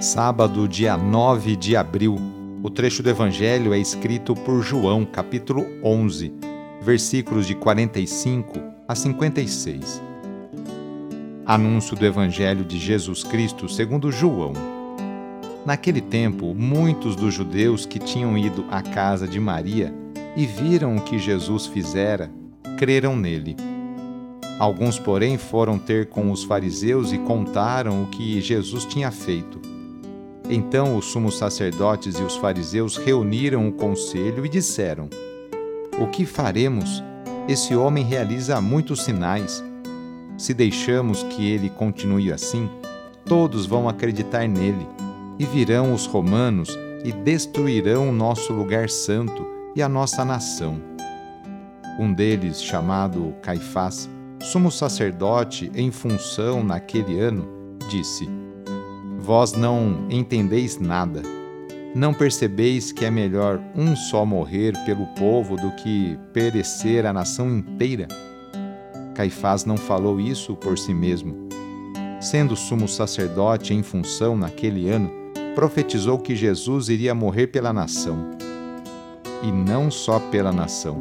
Sábado, dia 9 de abril. O trecho do Evangelho é escrito por João, capítulo 11, versículos de 45 a 56. Anúncio do Evangelho de Jesus Cristo segundo João. Naquele tempo, muitos dos judeus que tinham ido à casa de Maria e viram o que Jesus fizera, creram nele. Alguns, porém, foram ter com os fariseus e contaram o que Jesus tinha feito. Então os sumos sacerdotes e os fariseus reuniram o conselho e disseram: O que faremos? Esse homem realiza muitos sinais. Se deixamos que ele continue assim, todos vão acreditar nele, e virão os romanos e destruirão o nosso lugar santo e a nossa nação. Um deles, chamado Caifás, sumo sacerdote em função naquele ano, disse: Vós não entendeis nada. Não percebeis que é melhor um só morrer pelo povo do que perecer a nação inteira? Caifás não falou isso por si mesmo. Sendo sumo sacerdote em função naquele ano, profetizou que Jesus iria morrer pela nação. E não só pela nação,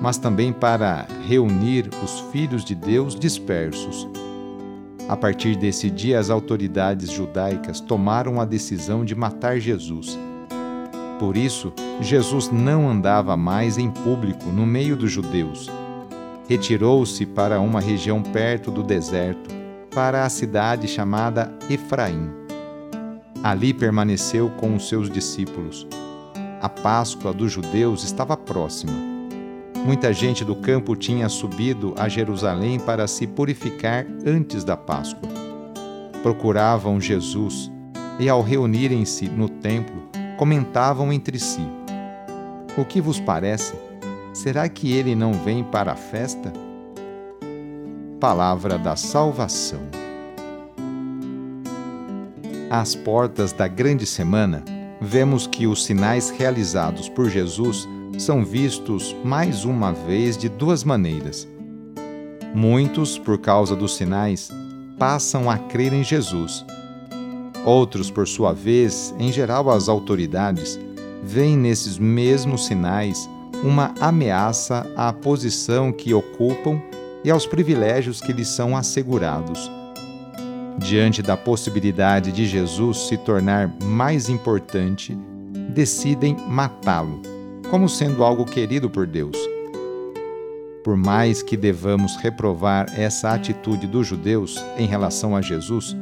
mas também para reunir os filhos de Deus dispersos a partir desse dia, as autoridades judaicas tomaram a decisão de matar Jesus. Por isso, Jesus não andava mais em público no meio dos judeus. Retirou-se para uma região perto do deserto, para a cidade chamada Efraim. Ali permaneceu com os seus discípulos. A Páscoa dos judeus estava próxima Muita gente do campo tinha subido a Jerusalém para se purificar antes da Páscoa. Procuravam Jesus e, ao reunirem-se no templo, comentavam entre si: O que vos parece? Será que ele não vem para a festa? Palavra da Salvação. Às portas da Grande Semana, vemos que os sinais realizados por Jesus são vistos mais uma vez de duas maneiras. Muitos, por causa dos sinais, passam a crer em Jesus. Outros, por sua vez, em geral as autoridades, veem nesses mesmos sinais uma ameaça à posição que ocupam e aos privilégios que lhes são assegurados. Diante da possibilidade de Jesus se tornar mais importante, decidem matá-lo como sendo algo querido por Deus. Por mais que devamos reprovar essa atitude dos judeus em relação a Jesus,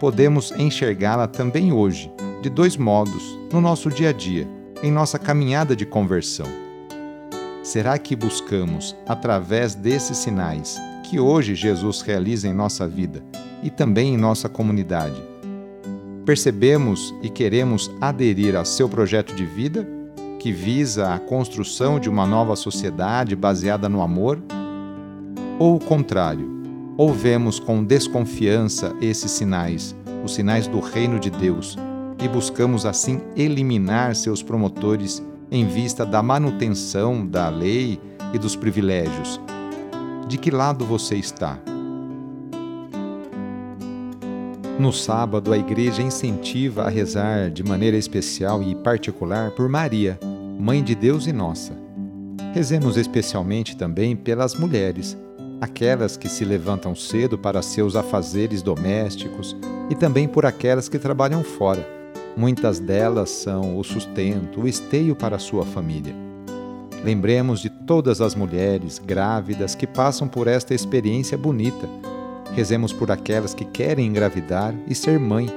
podemos enxergá-la também hoje, de dois modos, no nosso dia a dia, em nossa caminhada de conversão. Será que buscamos, através desses sinais que hoje Jesus realiza em nossa vida e também em nossa comunidade, percebemos e queremos aderir ao seu projeto de vida que visa a construção de uma nova sociedade baseada no amor? Ou o contrário, ou vemos com desconfiança esses sinais, os sinais do reino de Deus, e buscamos assim eliminar seus promotores em vista da manutenção da lei e dos privilégios? De que lado você está? No sábado, a igreja incentiva a rezar de maneira especial e particular por Maria, Mãe de Deus e nossa. Rezemos especialmente também pelas mulheres, aquelas que se levantam cedo para seus afazeres domésticos e também por aquelas que trabalham fora, Muitas delas são o sustento, o esteio para a sua família. Lembremos de todas as mulheres grávidas que passam por esta experiência bonita. Rezemos por aquelas que querem engravidar e ser mãe,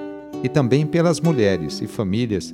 e também pelas mulheres e famílias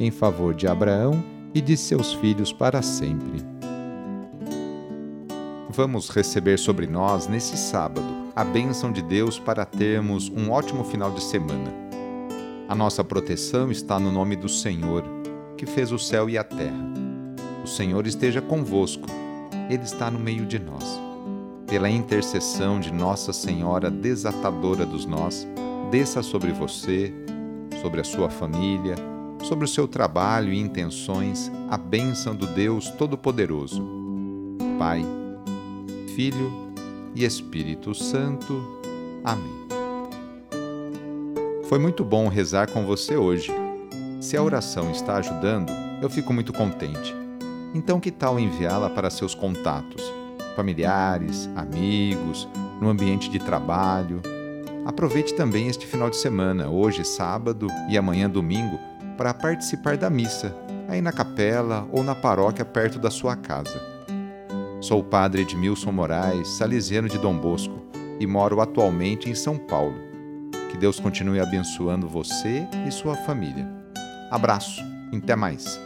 em favor de Abraão e de seus filhos para sempre. Vamos receber sobre nós, nesse sábado, a bênção de Deus para termos um ótimo final de semana. A nossa proteção está no nome do Senhor que fez o céu e a terra. O Senhor esteja convosco, Ele está no meio de nós. Pela intercessão de Nossa Senhora desatadora dos nós, desça sobre você, sobre a sua família, sobre o seu trabalho e intenções a bênção do Deus Todo-Poderoso. Pai, Filho e Espírito Santo. Amém. Foi muito bom rezar com você hoje. Se a oração está ajudando, eu fico muito contente. Então, que tal enviá-la para seus contatos, familiares, amigos, no ambiente de trabalho? Aproveite também este final de semana, hoje sábado e amanhã domingo, para participar da missa, aí na capela ou na paróquia perto da sua casa. Sou o padre Edmilson Moraes, salesiano de Dom Bosco, e moro atualmente em São Paulo. Que Deus continue abençoando você e sua família. Abraço, até mais.